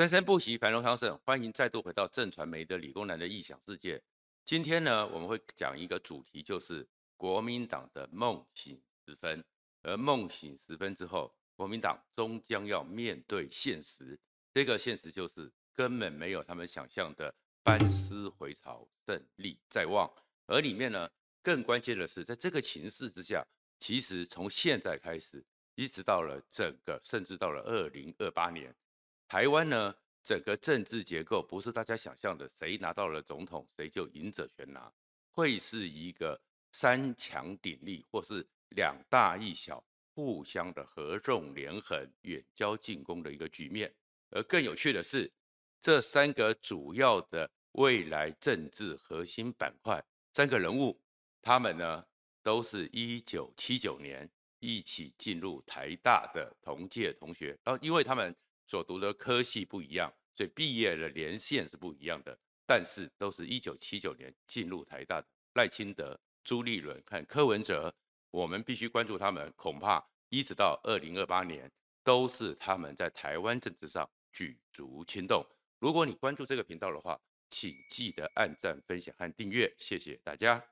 生生不息，繁荣昌盛。欢迎再度回到正传媒的理工男的异想世界。今天呢，我们会讲一个主题，就是国民党的梦醒时分。而梦醒时分之后，国民党终将要面对现实。这个现实就是根本没有他们想象的班师回朝、胜利在望。而里面呢，更关键的是，在这个情势之下，其实从现在开始，一直到了整个，甚至到了二零二八年。台湾呢，整个政治结构不是大家想象的，谁拿到了总统，谁就赢者全拿，会是一个三强鼎立，或是两大一小互相的合纵连横、远交近攻的一个局面。而更有趣的是，这三个主要的未来政治核心板块，三个人物，他们呢，都是一九七九年一起进入台大的同届同学，然后因为他们。所读的科系不一样，所以毕业的年限是不一样的，但是都是一九七九年进入台大的赖清德、朱立伦和柯文哲，我们必须关注他们，恐怕一直到二零二八年都是他们在台湾政治上举足轻重。如果你关注这个频道的话，请记得按赞、分享和订阅，谢谢大家。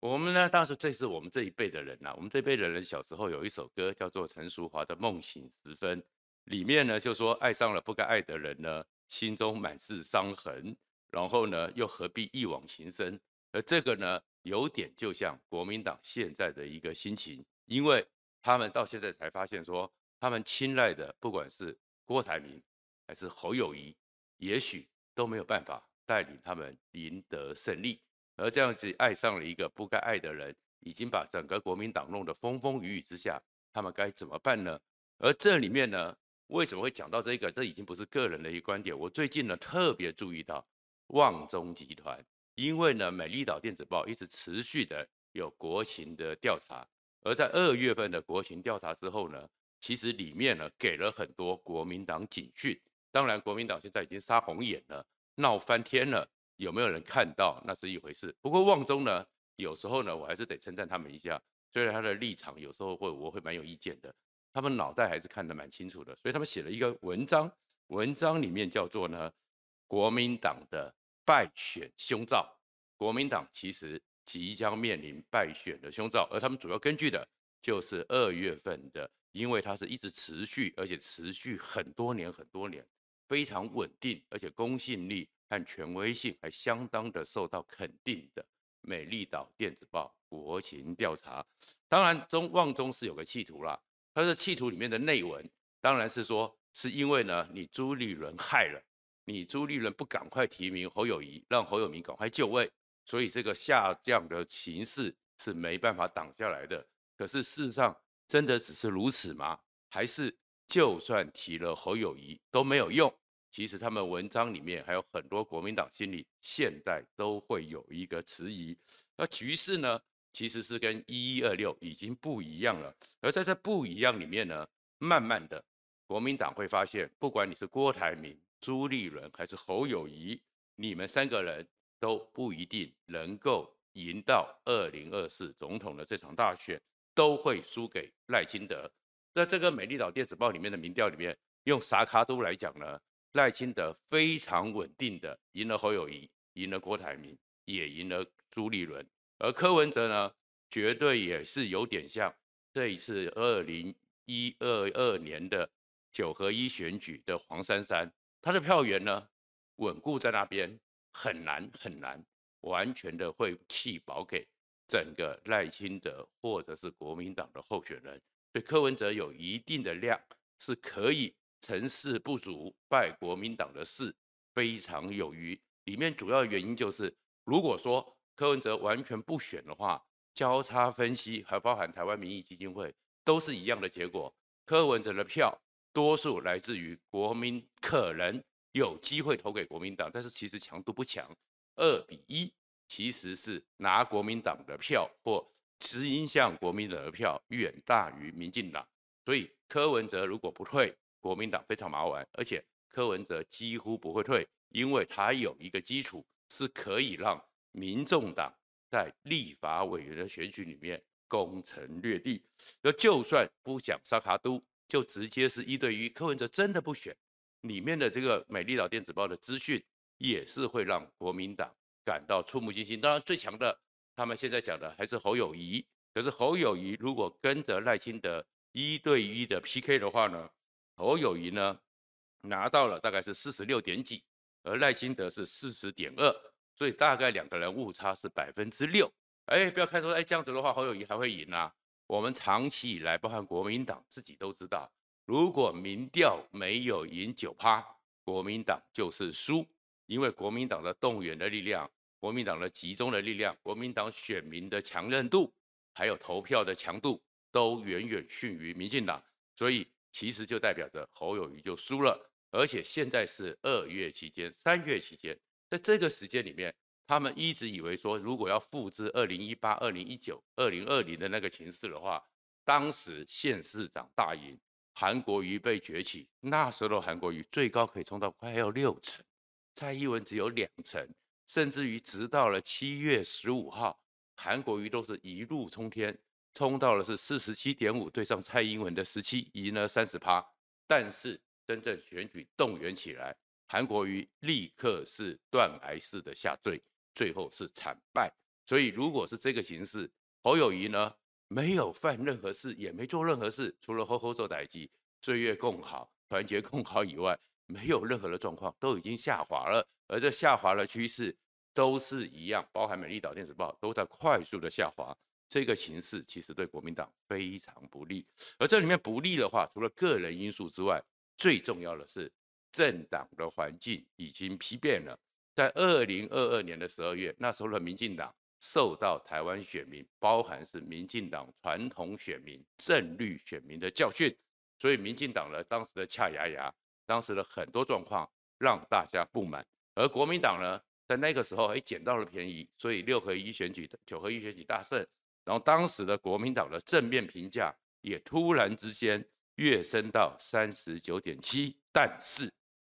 我们呢，当时这是我们这一辈的人呐、我们这一辈的人小时候有一首歌叫做陈淑华的《梦醒时分》。里面呢，就说爱上了不该爱的人呢，心中满是伤痕，然后呢，又何必一往情深？而这个呢，有点就像国民党现在的一个心情，因为他们到现在才发现说，他们青睐的不管是郭台铭还是侯友谊，也许都没有办法带领他们赢得胜利。而这样子爱上了一个不该爱的人，已经把整个国民党弄得风风雨雨之下，他们该怎么办呢？而这里面呢？为什么会讲到这个？这已经不是个人的一个观点。我最近呢特别注意到旺中集团，因为呢美丽岛电子报一直持续的有国情的调查，而在二月份的国情调查之后呢，其实里面呢给了很多国民党警讯。当然，国民党现在已经杀红眼了，闹翻天了，有没有人看到那是一回事。不过旺中呢，有时候呢我还是得称赞他们一下，虽然他的立场有时候会我会蛮有意见的。他们脑袋还是看得蛮清楚的，所以他们写了一个文章，文章里面叫做呢，国民党的败选凶兆。国民党其实即将面临败选的凶兆，而他们主要根据的就是二月份的，因为它是一直持续，而且持续很多年很多年，非常稳定，而且公信力和权威性还相当的受到肯定的美丽岛电子报国情调查。当然中旺中是有个企图啦。他的企图里面的内文，当然是说，是因为呢，你朱立伦害了你，朱立伦不赶快提名侯友谊，让侯友明赶快就位，所以这个下降的形势是没办法挡下来的。可是事实上，真的只是如此吗？还是就算提了侯友谊都没有用？其实他们文章里面还有很多国民党心里现在都会有一个迟疑。那局势呢？其实是跟一一二六已经不一样了，而在这不一样里面呢，慢慢的，国民党会发现，不管你是郭台铭、朱立伦还是侯友宜，你们三个人都不一定能够赢到二零二四总统的这场大选，都会输给赖清德。在这个美丽岛电子报里面的民调里面，用萨卡都来讲呢，赖清德非常稳定的赢了侯友宜，赢了郭台铭，也赢了朱立伦。而柯文哲呢，绝对也是有点像这一次二零一二二年的九合一选举的黄珊珊，他的票源呢稳固在那边，很难很难完全的会弃保给整个赖清德或者是国民党的候选人，对柯文哲有一定的量是可以成事不足败国民党的事非常有余。里面主要原因就是如果说。柯文哲完全不选的话，交叉分析还包含台湾民意基金会都是一样的结果。柯文哲的票多数来自于国民，可能有机会投给国民党，但是其实强度不强，二比一其实是拿国民党的票或倾向国民党的票远大于民进党。所以柯文哲如果不退，国民党非常麻烦，而且柯文哲几乎不会退，因为他有一个基础是可以让。民众党在立法委员的选举里面攻城略地，那就算不讲萨卡都，就直接是一对一。柯文哲真的不选，里面的这个美丽岛电子报的资讯，也是会让国民党感到触目惊心。当然，最强的，他们现在讲的还是侯友谊。可是侯友谊如果跟着赖清德一对一的 PK 的话呢，侯友谊呢拿到了大概是四十六点几，而赖清德是四十点二，所以大概两个人误差是百分之六。哎，不要看说，哎，这样子的话，侯友谊还会赢啊？我们长期以来，包含国民党自己都知道，如果民调没有赢九趴，国民党就是输，因为国民党的动员的力量、国民党的集中的力量、国民党选民的强韧度，还有投票的强度，都远远逊于民进党，所以其实就代表着侯友谊就输了。而且现在是二月期间、三月期间，在这个时间里面。他们一直以为说，如果要复制二零一八、二零一九、二零二零的那个情势的话，当时县市长大赢，韩国瑜被崛起，那时候韩国瑜最高可以冲到快要六成，蔡英文只有两成，甚至于直到了七月十五号，韩国瑜都是一路冲天，冲到了是四十七点五对上蔡英文的十七，赢了三十趴。但是真正选举动员起来，韩国瑜立刻是断崖式的下坠。最后是惨败，所以如果是这个形势，侯友宜呢没有犯任何事，也没做任何事，除了好好做代志，岁月共好，团结共好以外，没有任何的状况，都已经下滑了。而这下滑的趋势都是一样，包含美丽岛电子报都在快速的下滑。这个形势其实对国民党非常不利。而这里面不利的话，除了个人因素之外，最重要的是政党的环境已经丕变了。在二零二二年的十二月，那时候的民进党受到台湾选民，包含是民进党传统选民、政绿选民的教训，所以民进党呢，当时的恰牙牙，当时的很多状况让大家不满，而国民党呢，在那个时候哎捡到了便宜，所以六合一选举、九合一选举大胜，然后当时的国民党的正面评价也突然之间跃升到三十九点七，但是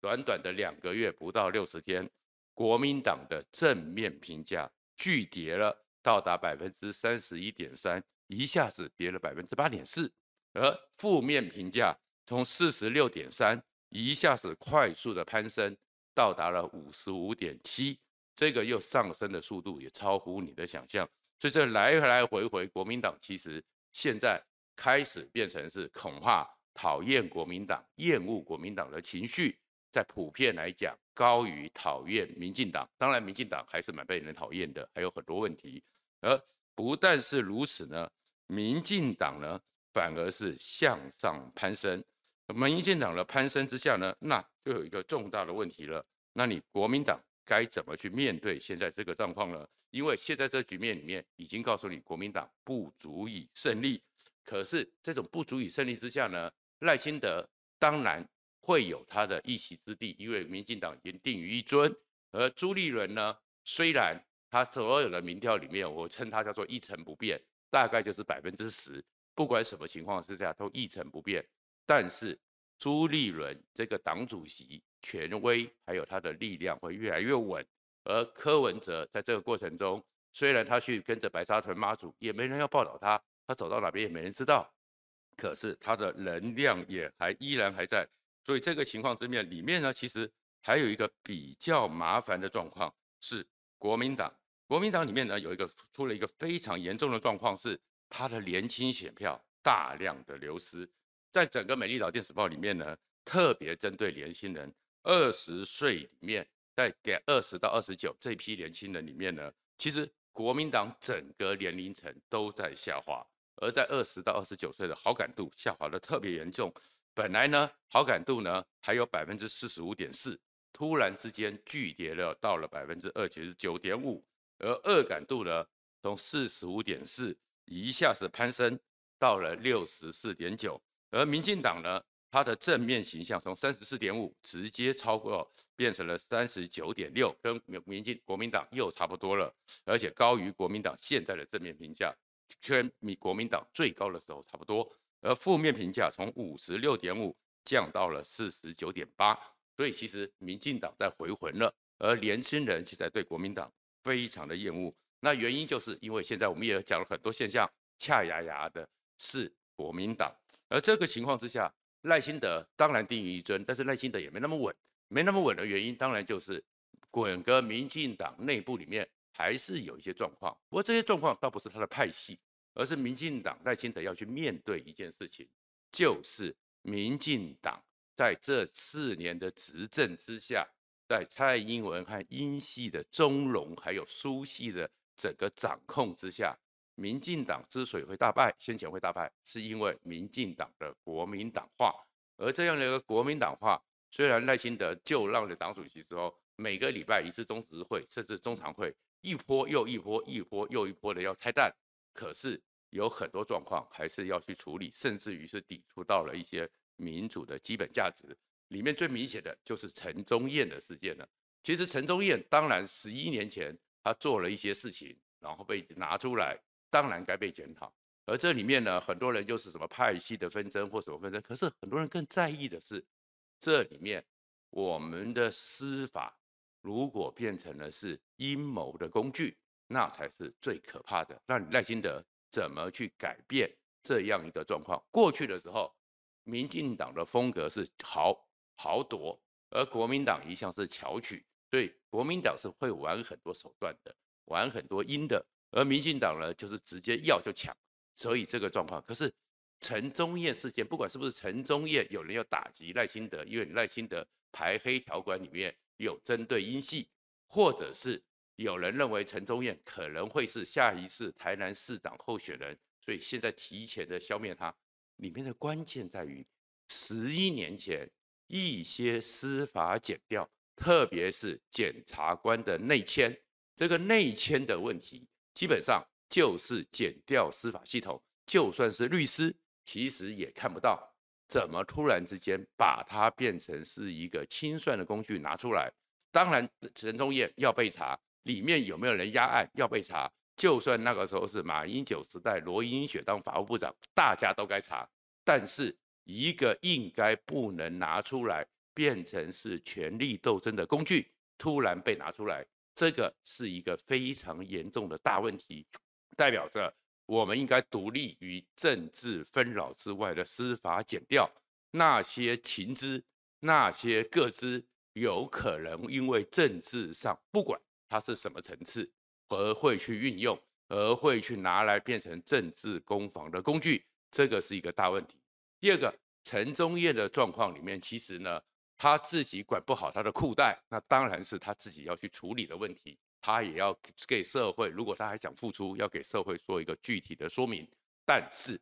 短短的两个月不到六十天。国民党的正面评价巨跌了，到达百分之三十一点三，一下子跌了百分之八点四。而负面评价从四十六点三，一下子快速的攀升，到达了五十五点七，这个又上升的速度也超乎你的想象。所以这来来回回，国民党其实现在开始变成是恐怕讨厌国民党、厌恶国民党的情绪。在普遍来讲，高于讨厌民进党。当然，民进党还是蛮被人讨厌的，还有很多问题。而不但是如此呢，民进党呢反而是向上攀升。民进党的攀升之下呢，那就有一个重大的问题了。那你国民党该怎么去面对现在这个状况呢？因为现在这局面里面已经告诉你，国民党不足以胜利。可是这种不足以胜利之下呢，赖清德当然。会有他的一席之地，因为民进党已经定于一尊。而朱立伦呢，虽然他所有的民调里面，我称他叫做一成不变，大概就是百分之十，不管什么情况之下都一成不变。但是朱立伦这个党主席权威还有他的力量会越来越稳。而柯文哲在这个过程中，虽然他去跟着白沙屯妈祖，也没人要报道他，他走到哪边也没人知道，可是他的能量也还依然还在。所以这个情况之面里面呢，其实还有一个比较麻烦的状况是国民党。国民党里面呢有一个出了一个非常严重的状况，是他的年轻选票大量的流失。在整个美丽岛电子报里面呢，特别针对年轻人，二十岁里面，在给二十到二十九这批年轻人里面呢，其实国民党整个年龄层都在下滑，而在二十到二十九岁的好感度下滑的特别严重。本来呢，好感度呢还有百分之四十五点四，突然之间巨跌了，到了百分之二十九点五，而恶感度呢从四十五点四一下子攀升到了六十四点九，而民进党呢，它的正面形象从三十四点五直接超过，变成了三十九点六，跟民进国民党又差不多了，而且高于国民党现在的正面评价，跟民国民党最高的时候差不多。而负面评价从五十六点五降到了四十九点八，所以其实民进党在回魂了，而年轻人现在对国民党非常的厌恶。那原因就是因为现在我们也讲了很多现象，恰牙牙的是国民党。而这个情况之下，赖清德当然定于一尊，但是赖清德也没那么稳，没那么稳的原因，当然就是滚个民进党内部里面还是有一些状况。不过这些状况倒不是他的派系，而是民进党赖清德要去面对一件事情，就是民进党在这四年的执政之下，在蔡英文和英系的中龙还有苏系的整个掌控之下。民进党之所以会大败，先前会大败，是因为民进党的国民党化。而这样的一个国民党化，虽然赖清德就任了党主席之后，每个礼拜一次中执会，甚至中常会，一波又一波，一波又一波的要拆弹，可是有很多状况还是要去处理，甚至于是抵触到了一些民主的基本价值。里面最明显的就是陈宗彦的事件了。其实陈宗彦当然十一年前他做了一些事情，然后被拿出来。当然该被检讨，而这里面呢，很多人就是什么派系的纷争或什么纷争，可是很多人更在意的是，这里面我们的司法如果变成了是阴谋的工具，那才是最可怕的。那赖清德怎么去改变这样一个状况？过去的时候，民进党的风格是豪豪夺，而国民党一向是巧取，所以国民党是会玩很多手段的，玩很多阴的。而民进党呢，就是直接要就抢，所以这个状况。可是陈忠彦事件，不管是不是陈忠彦，有人要打击赖清德，因为赖清德排黑条款里面有针对英系，或者是有人认为陈宗彦可能会是下一次台南市长候选人，所以现在提前的消灭他。里面的关键在于十一年前一些司法减调，特别是检察官的内迁，这个内迁的问题。基本上就是减调司法系统，就算是律师，其实也看不到怎么突然之间把它变成是一个清算的工具拿出来。当然，陈宗彦要被查，里面有没有人压案要被查。就算那个时候是马英九时代，罗英雪当法务部长，大家都该查。但是一个应该不能拿出来变成是权力斗争的工具，突然被拿出来。这个是一个非常严重的大问题，代表着我们应该独立于政治纷扰之外的司法检调，那些情资、那些个资，有可能因为政治上不管它是什么层次，而会去运用，而会去拿来变成政治攻防的工具，这个是一个大问题。第二个，陈宗彦的状况里面，其实呢。他自己管不好他的裤带，那当然是他自己要去处理的问题。他也要给社会，如果他还想付出，要给社会做一个具体的说明。但是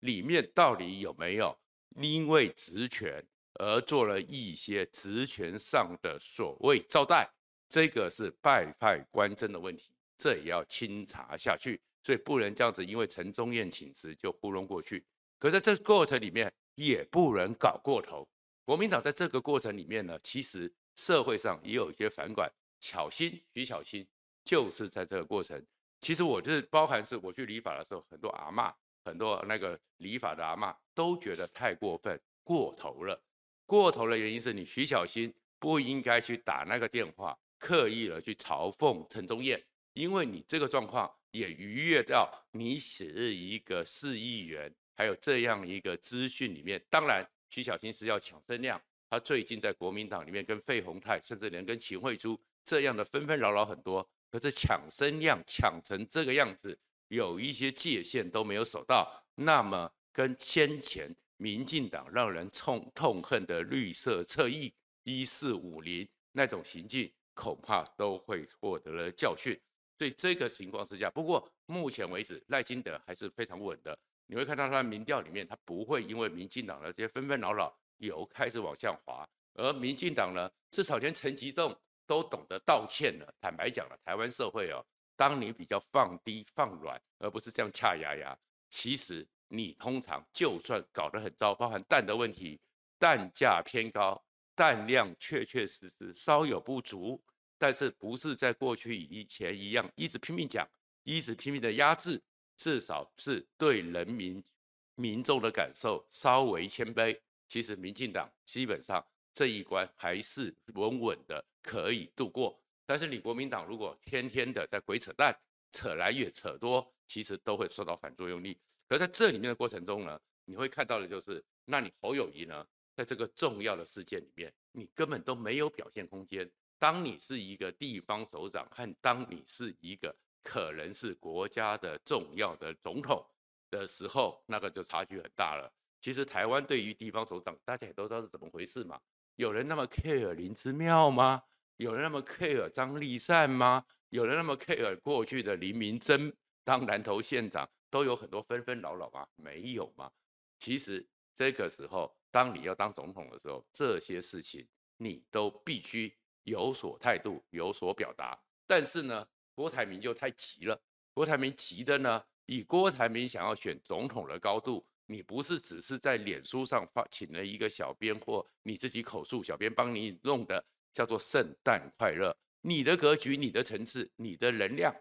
里面到底有没有因为职权而做了一些职权上的所谓招待，这个是败坏官争的问题，这也要清查下去。所以不能这样子，因为陈宗彦请辞就糊弄过去。可是在这过程里面也不能搞过头。国民党在这个过程里面呢，其实社会上也有一些反感。巧心，徐巧芯就是在这个过程。其实我就是包含是我去理发的时候，很多阿嬷，很多那个理发的阿嬷都觉得太过分、过头了。过头的原因是你徐巧芯不应该去打那个电话，刻意的去嘲讽陈宗彦，因为你这个状况也逾越到你是一个市议员，还有这样一个资讯里面，当然。徐巧芯是要抢声量，他最近在国民党里面跟费鸿泰，甚至连跟秦慧珠这样的纷纷扰扰很多，可是抢声量抢成这个样子，有一些界限都没有守到，那么跟先前民进党让人痛痛恨的绿色侧翼一四五零那种行径，恐怕都会获得了教训。所以这个情况之下，不过目前为止赖清德还是非常稳的。你会看到他的民调里面，他不会因为民进党的这些纷纷扰扰有开始往下滑，而民进党呢，至少连陈吉仲都懂得道歉了。坦白讲了，台湾社会哦，当你比较放低放软，而不是这样恰牙牙，其实你通常就算搞得很糟，包含蛋的问题，蛋价偏高，蛋量确确实实稍有不足，但是不是在过去以前一样一直拼命讲，一直拼命的压制。至少是对人民民众的感受稍微谦卑。其实民进党基本上这一关还是稳稳的可以度过。但是你国民党如果天天的在鬼扯淡，扯来越扯多，其实都会受到反作用力。可在这里面的过程中呢，你会看到的就是那你侯友谊呢，在这个重要的事件里面，你根本都没有表现空间。当你是一个地方首长，和当你是一个可能是国家的重要的总统的时候，那个就差距很大了。其实台湾对于地方首长，大家也都知道是怎么回事嘛。有人那么 care 林之妙吗？有人那么 care 张立善吗？有人那么 care 过去的林明珍当南投县长，都有很多纷纷扰扰吗？没有吗？其实这个时候，当你要当总统的时候，这些事情你都必须有所态度，有所表达。但是呢，郭台铭就太急了。郭台铭急的呢，以郭台铭想要选总统的高度。你不是只是在脸书上发请了一个小编，或你自己口述，小编帮你弄的，叫做圣诞快乐。你的格局、你的层次、你的能量，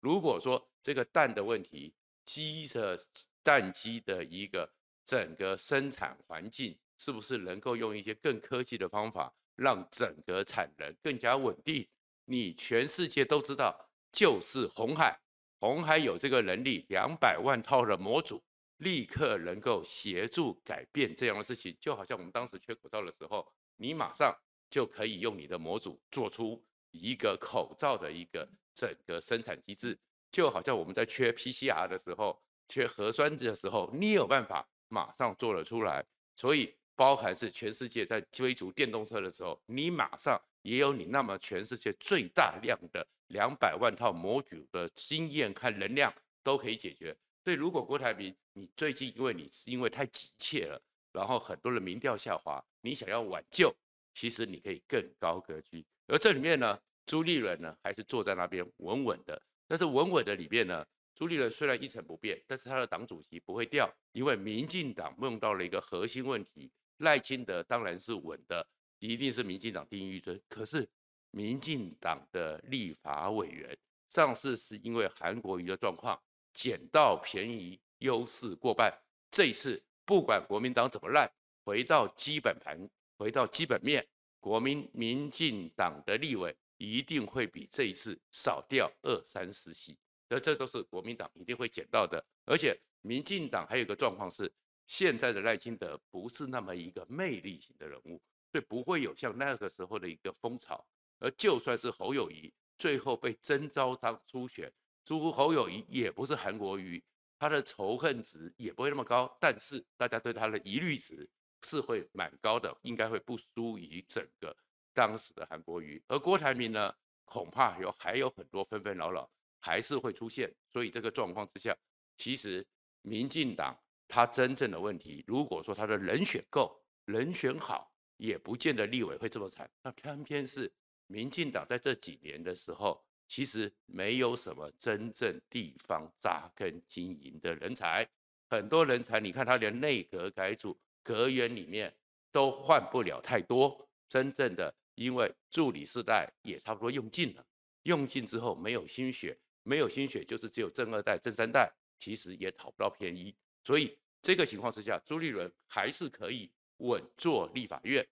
如果说这个蛋的问题，鸡的蛋鸡的一个整个生产环境，是不是能够用一些更科技的方法，让整个产能更加稳定？你全世界都知道，就是红海，红海有这个能力，两百万套的模组。立刻能够协助改变这样的事情，就好像我们当时缺口罩的时候，你马上就可以用你的模组做出一个口罩的一个整个生产机制，就好像我们在缺 PCR 的时候、缺核酸的时候，你有办法马上做了出来。所以，包含是全世界在追逐电动车的时候，你马上也有你那么全世界最大量的两百万套模组的经验和能量都可以解决。所以，如果郭台铭，你最近因为你是因为太急切了，然后很多的民调下滑，你想要挽救，其实你可以更高格局。而这里面呢，朱立伦呢还是坐在那边稳稳的。但是稳稳的里面呢，朱立伦虽然一成不变，但是他的党主席不会掉，因为民进党梦到了一个核心问题。赖清德当然是稳的，一定是民进党第一尊。可是民进党的立法委员上次是因为韩国瑜的状况。捡到便宜，优势过半。这一次不管国民党怎么烂，回到基本盘，回到基本面，国民民进党的立委一定会比这一次少掉二三十席。而这都是国民党一定会捡到的。而且民进党还有一个状况是，现在的赖清德不是那么一个魅力型的人物，所以不会有像那个时候的一个风潮。而就算是侯友谊最后被征召当初选。朱侯友谊也不是韩国瑜，他的仇恨值也不会那么高，但是大家对他的疑虑值是会蛮高的，应该会不输于整个当时的韩国瑜。而郭台铭呢，恐怕有还有很多纷纷扰扰还是会出现，所以这个状况之下，其实民进党他真正的问题，如果说他的人选够，人选好，也不见得立委会这么惨。那偏偏是民进党在这几年的时候。其实没有什么真正地方扎根经营的人才，很多人才，你看他连内阁改组阁员里面都换不了太多，真正的因为助理世代也差不多用尽了，用尽之后没有心血，没有心血就是只有正二代、正三代，其实也讨不到便宜，所以这个情况之下，朱立伦还是可以稳坐立法院，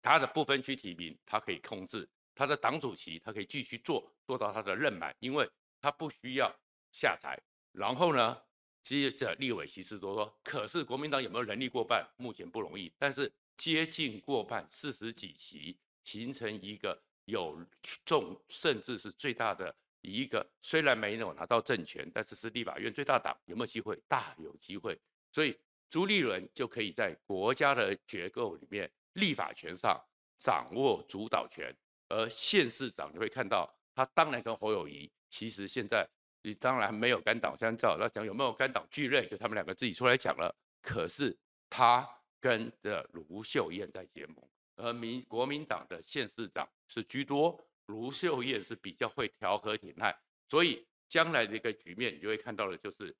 他的不分区提名他可以控制。他的党主席，他可以继续做，做到他的任满，因为他不需要下台。然后呢，接着立委席次多说，可是国民党有没有能力过半？目前不容易，但是接近过半，四十几席，形成一个有重，甚至是最大的一个。虽然没有拿到政权，但是是立法院最大党，有没有机会？大有机会。所以朱立伦就可以在国家的结构里面，立法权上掌握主导权。而县市长你会看到，他当然跟侯友谊，其实现在你当然没有肝胆相照。那讲有没有肝胆俱累，就他们两个自己出来讲了。可是他跟着卢秀燕在结盟，而民国民党的县市长是居多，卢秀燕是比较会调和挺赖，所以将来的一个局面，你就会看到的就是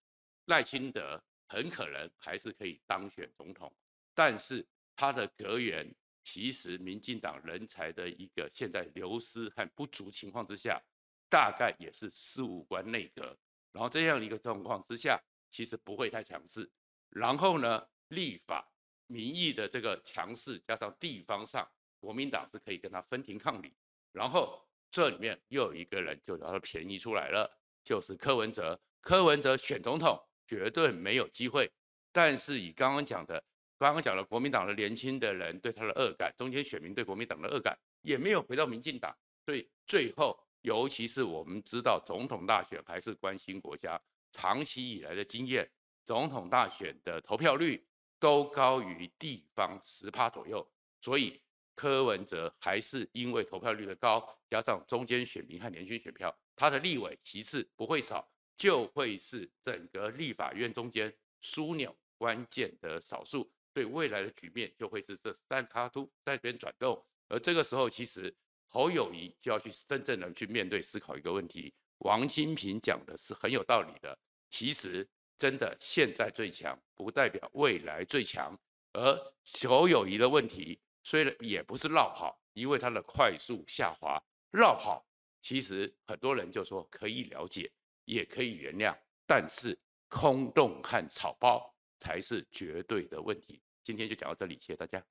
赖清德很可能还是可以当选总统，但是他的阁员。其实，民进党人才的一个现在流失和不足情况之下，大概也是事务官内阁。然后这样一个状况之下，其实不会太强势。然后呢，立法民意的这个强势，加上地方上国民党是可以跟他分庭抗礼。然后这里面又有一个人就拿到便宜出来了，就是柯文哲。柯文哲选总统绝对没有机会，但是以刚刚讲的。刚刚讲的国民党的年轻的人对他的恶感，中间选民对国民党的恶感也没有回到民进党，所以最后，尤其是我们知道总统大选还是关心国家，长期以来的经验，总统大选的投票率都高于地方十趴左右，所以柯文哲还是因为投票率的高，加上中间选民和年轻选票，他的立委其次不会少，就会是整个立法院中间枢纽关键的少数。对未来的局面就会是这三卡都在边转动，而这个时候其实侯友宜就要去真正的去面对思考一个问题。王金平讲的是很有道理的，其实真的现在最强不代表未来最强，而侯友宜的问题虽然也不是绕跑，因为它的快速下滑绕跑，其实很多人就说可以了解，也可以原谅，但是空洞和草包才是绝对的问题。今天就讲到这里，谢谢大家。